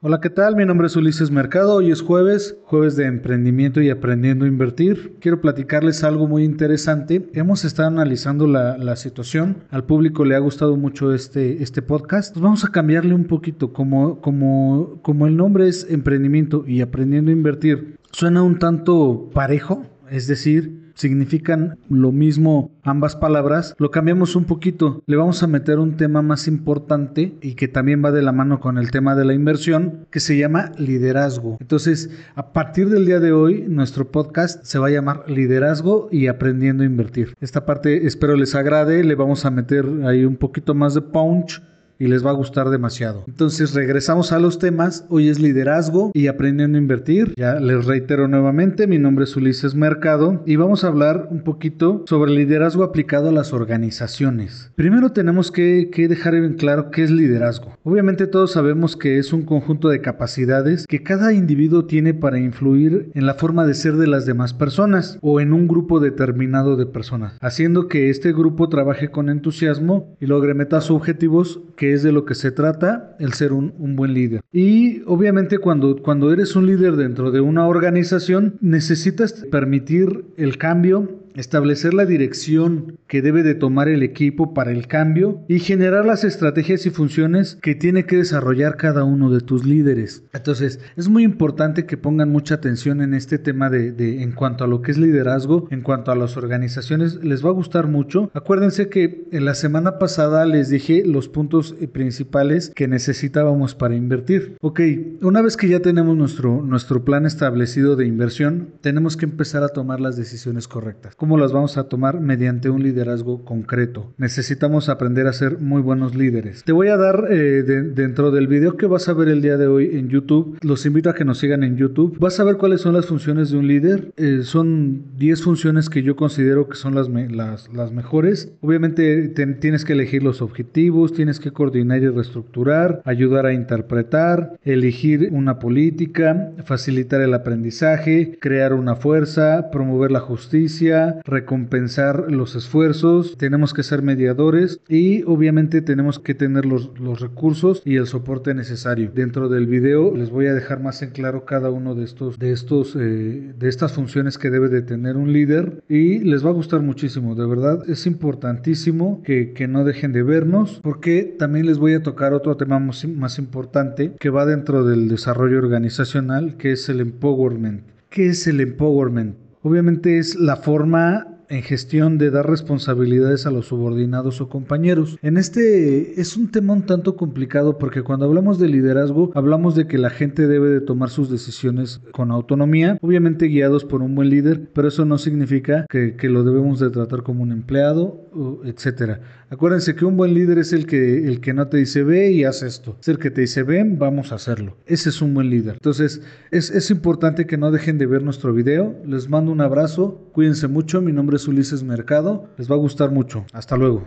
Hola, ¿qué tal? Mi nombre es Ulises Mercado. Hoy es jueves, jueves de emprendimiento y aprendiendo a invertir. Quiero platicarles algo muy interesante. Hemos estado analizando la, situación. Al público le ha gustado mucho este, este podcast. Vamos a cambiarle un poquito. Como, como, como el nombre es emprendimiento y aprendiendo a invertir, suena un tanto parejo. Es decir, significan lo mismo ambas palabras, lo cambiamos un poquito. Le vamos a meter un tema más importante y que también va de la mano con el tema de la inversión, que se llama liderazgo. Entonces, a partir del día de hoy, nuestro podcast se va a llamar Liderazgo y Aprendiendo a Invertir. Esta parte espero les agrade, le vamos a meter ahí un poquito más de punch y les va a gustar demasiado. Entonces regresamos a los temas. Hoy es liderazgo y aprendiendo a invertir. Ya les reitero nuevamente, mi nombre es Ulises Mercado y vamos a hablar un poquito sobre liderazgo aplicado a las organizaciones. Primero tenemos que, que dejar en claro qué es liderazgo. Obviamente todos sabemos que es un conjunto de capacidades que cada individuo tiene para influir en la forma de ser de las demás personas o en un grupo determinado de personas, haciendo que este grupo trabaje con entusiasmo y logre metas objetivos que es de lo que se trata el ser un, un, buen líder. Y obviamente cuando, cuando eres un líder dentro de una organización, necesitas permitir el cambio establecer la dirección que debe de tomar el equipo para el cambio y generar las estrategias y funciones que tiene que desarrollar cada uno de tus líderes. Entonces, es muy importante que pongan mucha atención en este tema de, de, en cuanto a lo que es liderazgo, en cuanto a las organizaciones, les va a gustar mucho. Acuérdense que en la semana pasada les dije los puntos principales que necesitábamos para invertir. Ok, una vez que ya tenemos nuestro, nuestro plan establecido de inversión, tenemos que empezar a tomar las decisiones correctas. ¿Cómo las vamos a tomar? Mediante un liderazgo concreto. Necesitamos aprender a ser muy buenos líderes. Te voy a dar eh, dentro del video que vas a ver el día de hoy en YouTube, los invito a que nos sigan en YouTube. Vas a ver cuáles son las funciones de un líder. Eh, son 10 funciones que yo considero que son las, las, las mejores. Obviamente tienes que elegir los objetivos, tienes que coordinar y reestructurar, ayudar a interpretar, elegir una política, facilitar el aprendizaje, crear una fuerza, promover la justicia, recompensar los esfuerzos, tenemos que ser mediadores y obviamente tenemos que tener los, recursos y el soporte necesario. Dentro del video les voy a dejar más en claro cada uno de estos, de estos, eh, de estas funciones que debe de tener un líder y les va a gustar muchísimo. De verdad es importantísimo que, que no dejen de vernos porque también les voy a tocar otro tema más, más importante que va dentro del desarrollo organizacional que es el empowerment. ¿Qué es el empowerment? Obviamente es la forma en gestión de dar responsabilidades a los subordinados o compañeros. En este es un tema un tanto complicado porque cuando hablamos de liderazgo hablamos de que la gente debe de tomar sus decisiones con autonomía, obviamente guiados por un buen líder, pero eso no significa que, lo debemos de tratar como un empleado, etcétera. Acuérdense que un buen líder es el que, el que no te dice ve y haz esto, es el que te dice ven, vamos a hacerlo. Ese es un buen líder. Entonces es, es importante que no dejen de ver nuestro video. Les mando un abrazo, cuídense mucho, mi Ulises Mercado. Les va a gustar mucho. Hasta luego.